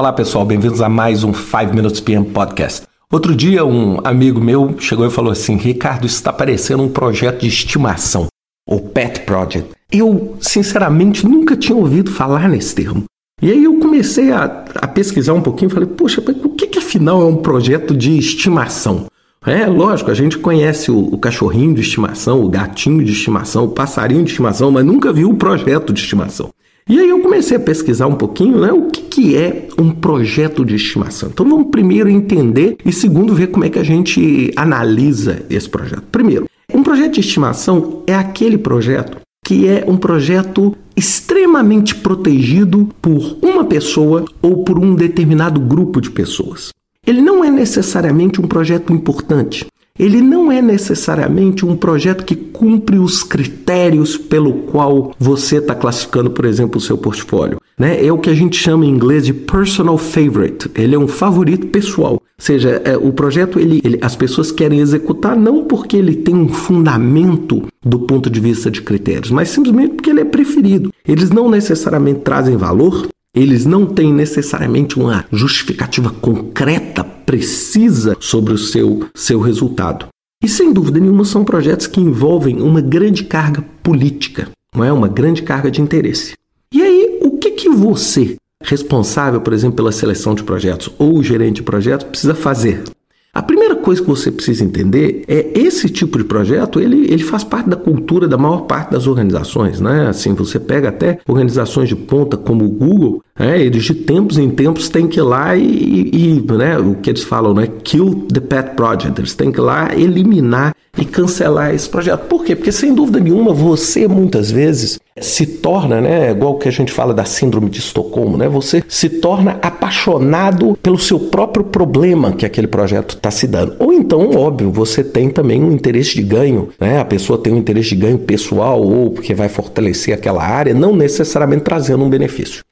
Olá pessoal, bem-vindos a mais um 5 Minutes PM Podcast. Outro dia um amigo meu chegou e falou assim: Ricardo, isso está parecendo um projeto de estimação, ou pet project. Eu, sinceramente, nunca tinha ouvido falar nesse termo. E aí eu comecei a, a pesquisar um pouquinho e falei, poxa, o que, que afinal é um projeto de estimação? É, lógico, a gente conhece o, o, cachorrinho de estimação, o gatinho de estimação, o passarinho de estimação, mas nunca viu o projeto de estimação. E aí eu comecei a pesquisar um pouquinho né, o que, que é um projeto de estimação. Então vamos primeiro entender e segundo ver como é que a gente analisa esse projeto. Primeiro, um projeto de estimação é aquele projeto que é um projeto extremamente protegido por uma pessoa ou por um determinado grupo de pessoas. Ele não é necessariamente um projeto importante ele não é necessariamente um projeto que cumpre os critérios pelo qual você está classificando, por exemplo, o seu portfólio. Né? É o que a gente chama em inglês de personal favorite. Ele é um favorito pessoal. Ou seja, é, o projeto ele, ele, as pessoas querem executar não porque ele tem um fundamento do ponto de vista de critérios, mas simplesmente porque ele é preferido. Eles não necessariamente trazem valor, eles não têm necessariamente uma justificativa concreta, precisa sobre o seu, seu resultado. E sem dúvida nenhuma são projetos que envolvem uma grande carga política, não é? Uma grande carga de interesse. E aí, o que, que você, responsável, por exemplo, pela seleção de projetos ou gerente de projetos, precisa fazer a primeira coisa que você precisa entender é esse tipo de projeto, ele, ele faz parte da cultura da maior parte das organizações, né? Assim, você pega até organizações de ponta como o Google, né? eles de tempos em tempos têm que ir lá e, e né? o que eles falam, né? Kill the pet project, eles têm que ir lá eliminar e cancelar esse projeto. Por quê? Porque sem dúvida nenhuma você muitas vezes se torna, né, igual que a gente fala da síndrome de Estocolmo, né? Você se torna apaixonado pelo seu próprio problema que aquele projeto está se dando. Ou então, óbvio, você tem também um interesse de ganho, né? A pessoa tem um interesse de ganho pessoal ou porque vai fortalecer aquela área, não necessariamente trazendo um benefício.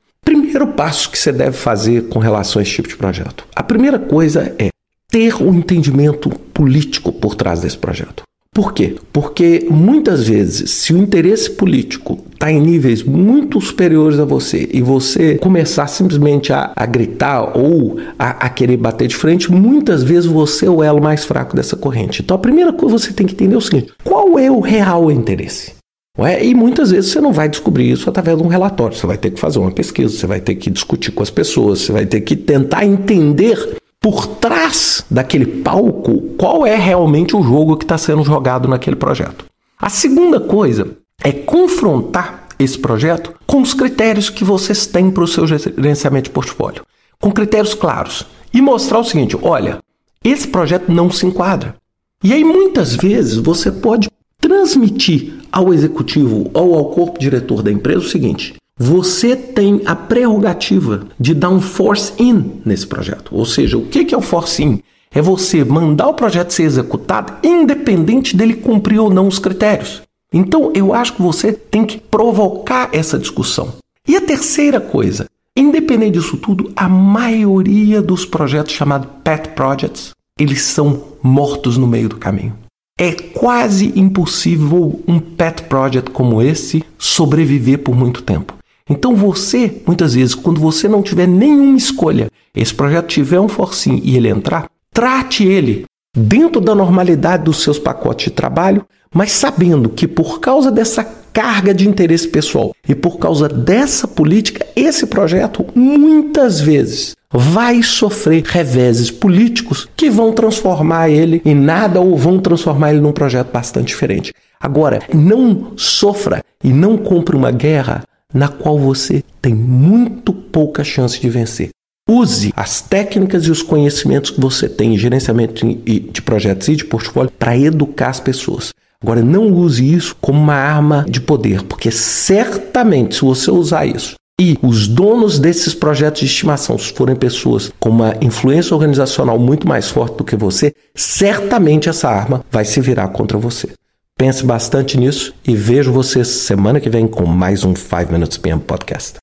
Primeiro passo que você deve fazer com relação a esse tipo de projeto. A primeira coisa é ter um entendimento político por trás desse projeto. Por quê? Porque muitas vezes, se o interesse político está em níveis muito superiores a você e você começar simplesmente a, a gritar ou a, a, querer bater de frente, muitas vezes você é o elo mais fraco dessa corrente. Então a primeira coisa que você tem que entender é o seguinte: qual é o real interesse? E muitas vezes você não vai descobrir isso através de um relatório. Você vai ter que fazer uma pesquisa, você vai ter que discutir com as pessoas, você vai ter que tentar entender por trás daquele palco qual é realmente o jogo que está sendo jogado naquele projeto. A segunda coisa é confrontar esse projeto com os critérios que vocês têm para o seu gerenciamento de portfólio, com critérios claros, e mostrar o seguinte: olha, esse projeto não se enquadra. E aí muitas vezes você pode transmitir ao executivo ou ao corpo diretor da empresa o seguinte: você tem a prerrogativa de dar um force in nesse projeto. Ou seja, o que é o force in? É você mandar o projeto ser executado independente dele cumprir ou não os critérios. Então, eu acho que você tem que provocar essa discussão. E a terceira coisa, independente disso tudo, a maioria dos projetos chamados pet projects, eles são mortos no meio do caminho. É quase impossível um pet project como esse sobreviver por muito tempo. Então você, muitas vezes, quando você não tiver nenhuma escolha, esse projeto tiver um forcinho e ele entrar, trate ele dentro da normalidade dos seus pacotes de trabalho, mas sabendo que por causa dessa carga de interesse pessoal e por causa dessa política, esse projeto muitas vezes vai sofrer reveses políticos que vão transformar ele em nada ou vão transformar ele num projeto bastante diferente. Agora, não sofra e não compre uma guerra na qual você tem muito pouca chance de vencer. Use as técnicas e os conhecimentos que você tem em gerenciamento de projetos e de portfólio para educar as pessoas. Agora, não use isso como uma arma de poder, porque certamente, se você usar isso e os donos desses projetos de estimação forem pessoas com uma influência organizacional muito mais forte do que você, certamente essa arma vai se virar contra você. Pense bastante nisso e vejo você semana que vem com mais um 5 Minutes PM Podcast.